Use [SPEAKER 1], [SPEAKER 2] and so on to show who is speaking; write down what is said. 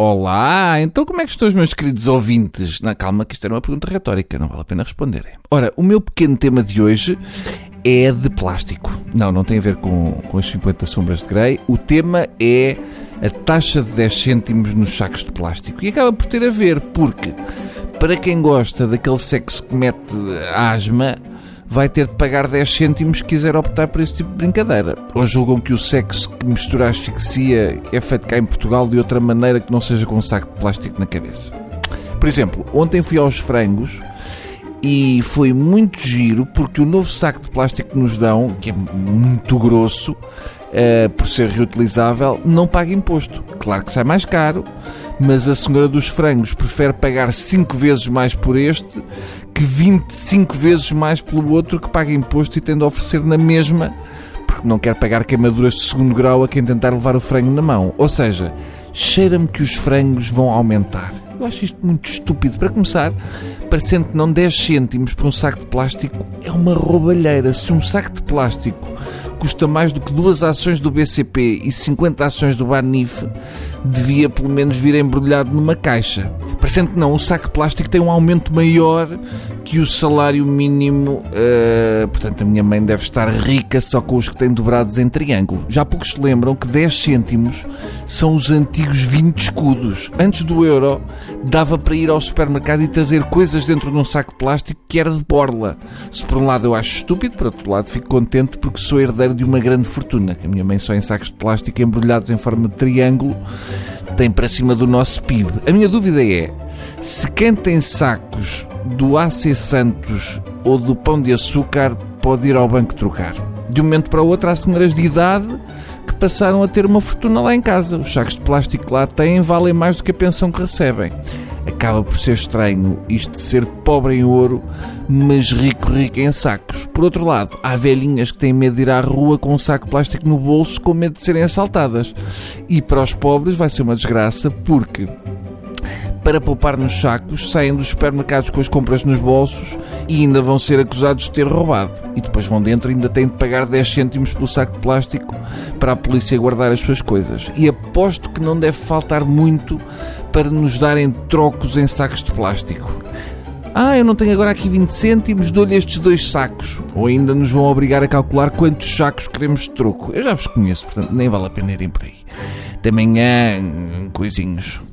[SPEAKER 1] Olá, então como é que estão os meus queridos ouvintes? Na calma, que isto era uma pergunta retórica, não vale a pena responderem. Ora, o meu pequeno tema de hoje é de plástico. Não, não tem a ver com, com as 50 sombras de Grey. O tema é a taxa de 10 cêntimos nos sacos de plástico. E acaba por ter a ver, porque para quem gosta daquele sexo que mete asma, vai ter de pagar 10 cêntimos se quiser optar por esse tipo de brincadeira. Ou julgam que o sexo que mistura a asfixia é feito cá em Portugal de outra maneira que não seja com um saco de plástico na cabeça. Por exemplo, ontem fui aos frangos e foi muito giro porque o novo saco de plástico que nos dão, que é muito grosso, uh, por ser reutilizável, não paga imposto. Claro que sai mais caro, mas a senhora dos frangos prefere pagar 5 vezes mais por este que 25 vezes mais pelo outro que paga imposto e tem de oferecer na mesma porque não quer pagar queimaduras de segundo grau a quem tentar levar o frango na mão. Ou seja, cheira-me que os frangos vão aumentar. Eu acho isto muito estúpido. Para começar, parecendo que não 10 cêntimos por um saco de plástico é uma roubalheira. Se um saco de plástico custa mais do que duas ações do BCP e 50 ações do Banif, devia pelo menos vir embrulhado numa caixa. Parecendo que não, o saco plástico tem um aumento maior que o salário mínimo. Uh, portanto, a minha mãe deve estar rica só com os que têm dobrados em triângulo. Já poucos se lembram que 10 cêntimos são os antigos 20 escudos. Antes do euro, dava para ir ao supermercado e trazer coisas dentro de um saco plástico que era de borla. Se por um lado eu acho estúpido, por outro lado fico contente porque sou herdeiro de uma grande fortuna, que a minha mãe só em sacos de plástico embrulhados em forma de triângulo tem para cima do nosso PIB. A minha dúvida é se quem tem sacos do AC Santos ou do Pão de Açúcar pode ir ao banco trocar. De um momento para o outro há senhoras de idade que passaram a ter uma fortuna lá em casa. Os sacos de plástico que lá têm valem mais do que a pensão que recebem. Acaba por ser estranho isto de ser pobre em ouro, mas rico, rico em sacos. Por outro lado, há velhinhas que têm medo de ir à rua com um saco de plástico no bolso com medo de serem assaltadas. E para os pobres vai ser uma desgraça porque para poupar nos sacos, saem dos supermercados com as compras nos bolsos e ainda vão ser acusados de ter roubado. E depois vão dentro e ainda têm de pagar 10 cêntimos pelo saco de plástico para a polícia guardar as suas coisas. E aposto que não deve faltar muito para nos darem trocos em sacos de plástico. Ah, eu não tenho agora aqui 20 cêntimos, dou-lhe estes dois sacos. Ou ainda nos vão obrigar a calcular quantos sacos queremos de troco. Eu já vos conheço, portanto nem vale a pena irem por aí. Até amanhã, coisinhos.